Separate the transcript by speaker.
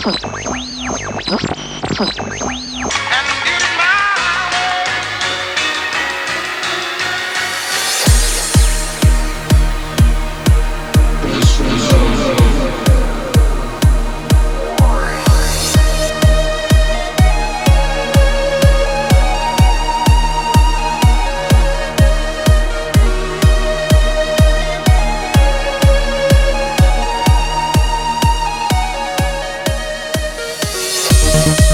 Speaker 1: そう Thank you.